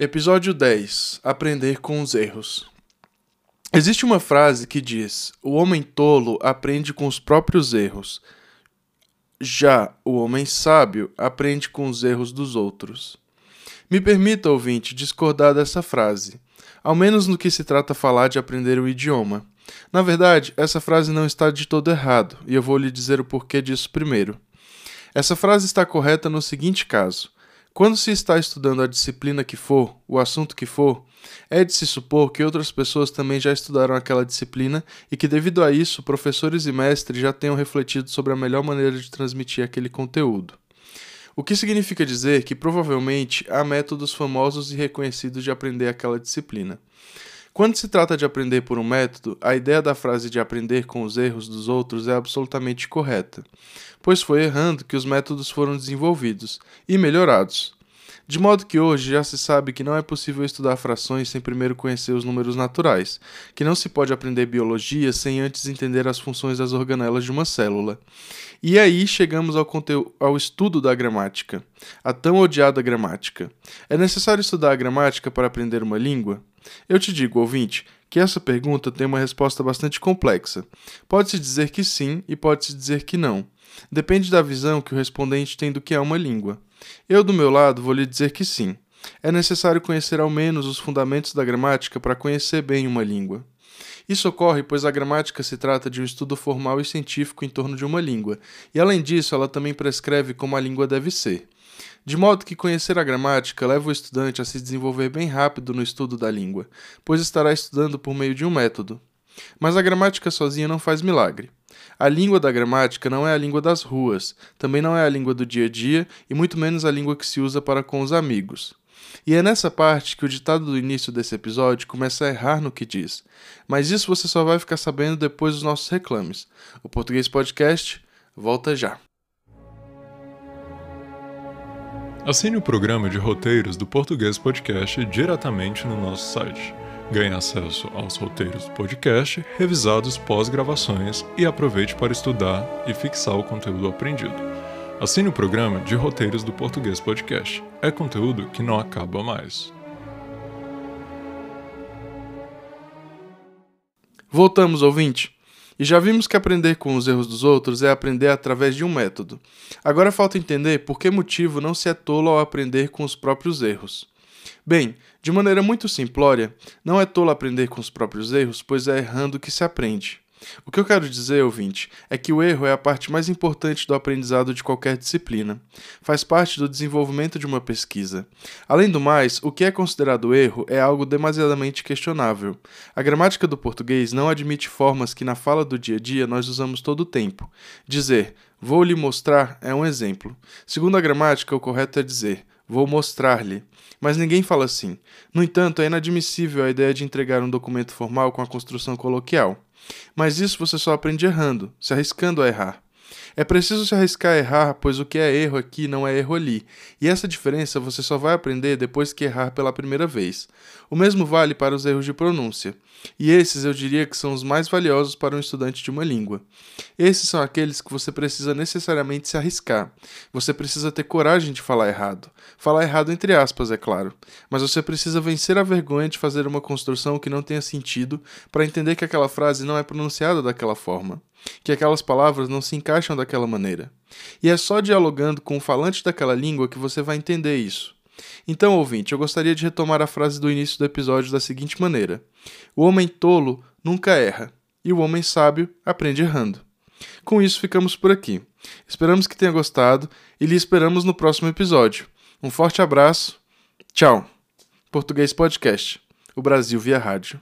Episódio 10 Aprender com os erros. Existe uma frase que diz: O homem tolo aprende com os próprios erros. Já o homem sábio aprende com os erros dos outros. Me permita, ouvinte, discordar dessa frase, ao menos no que se trata falar de aprender o idioma. Na verdade, essa frase não está de todo errado, e eu vou lhe dizer o porquê disso primeiro. Essa frase está correta no seguinte caso: quando se está estudando a disciplina que for, o assunto que for, é de se supor que outras pessoas também já estudaram aquela disciplina e que, devido a isso, professores e mestres já tenham refletido sobre a melhor maneira de transmitir aquele conteúdo. O que significa dizer que provavelmente há métodos famosos e reconhecidos de aprender aquela disciplina. Quando se trata de aprender por um método, a ideia da frase de aprender com os erros dos outros é absolutamente correta, pois foi errando que os métodos foram desenvolvidos e melhorados. De modo que hoje já se sabe que não é possível estudar frações sem primeiro conhecer os números naturais, que não se pode aprender biologia sem antes entender as funções das organelas de uma célula. E aí chegamos ao, ao estudo da gramática, a tão odiada gramática. É necessário estudar a gramática para aprender uma língua? Eu te digo, ouvinte, que essa pergunta tem uma resposta bastante complexa. Pode-se dizer que sim e pode-se dizer que não. Depende da visão que o respondente tem do que é uma língua. Eu, do meu lado, vou lhe dizer que sim. É necessário conhecer ao menos os fundamentos da gramática para conhecer bem uma língua. Isso ocorre pois a gramática se trata de um estudo formal e científico em torno de uma língua, e além disso, ela também prescreve como a língua deve ser. De modo que conhecer a gramática leva o estudante a se desenvolver bem rápido no estudo da língua, pois estará estudando por meio de um método. Mas a gramática sozinha não faz milagre. A língua da gramática não é a língua das ruas, também não é a língua do dia a dia e muito menos a língua que se usa para com os amigos. E é nessa parte que o ditado do início desse episódio começa a errar no que diz. Mas isso você só vai ficar sabendo depois dos nossos reclames. O Português Podcast volta já. Assine o programa de roteiros do Português Podcast diretamente no nosso site. Ganhe acesso aos roteiros do podcast, revisados pós-gravações e aproveite para estudar e fixar o conteúdo aprendido. Assine o programa de roteiros do Português Podcast. É conteúdo que não acaba mais. Voltamos, ouvinte. E já vimos que aprender com os erros dos outros é aprender através de um método. Agora falta entender por que motivo não se é tolo ao aprender com os próprios erros. Bem, de maneira muito simplória, não é tolo aprender com os próprios erros, pois é errando que se aprende. O que eu quero dizer, ouvinte, é que o erro é a parte mais importante do aprendizado de qualquer disciplina. Faz parte do desenvolvimento de uma pesquisa. Além do mais, o que é considerado erro é algo demasiadamente questionável. A gramática do português não admite formas que na fala do dia a dia nós usamos todo o tempo. Dizer vou lhe mostrar é um exemplo. Segundo a gramática, o correto é dizer vou mostrar-lhe. Mas ninguém fala assim. No entanto, é inadmissível a ideia de entregar um documento formal com a construção coloquial. Mas isso você só aprende errando, se arriscando a errar. É preciso se arriscar a errar, pois o que é erro aqui não é erro ali, e essa diferença você só vai aprender depois que errar pela primeira vez. O mesmo vale para os erros de pronúncia, e esses eu diria que são os mais valiosos para um estudante de uma língua. Esses são aqueles que você precisa necessariamente se arriscar. Você precisa ter coragem de falar errado. Falar errado entre aspas, é claro. Mas você precisa vencer a vergonha de fazer uma construção que não tenha sentido para entender que aquela frase não é pronunciada daquela forma que aquelas palavras não se encaixam daquela maneira. E é só dialogando com o falante daquela língua que você vai entender isso. Então, ouvinte, eu gostaria de retomar a frase do início do episódio da seguinte maneira: O homem tolo nunca erra, e o homem sábio aprende errando. Com isso, ficamos por aqui. Esperamos que tenha gostado e lhe esperamos no próximo episódio. Um forte abraço, tchau! Português Podcast, o Brasil via rádio.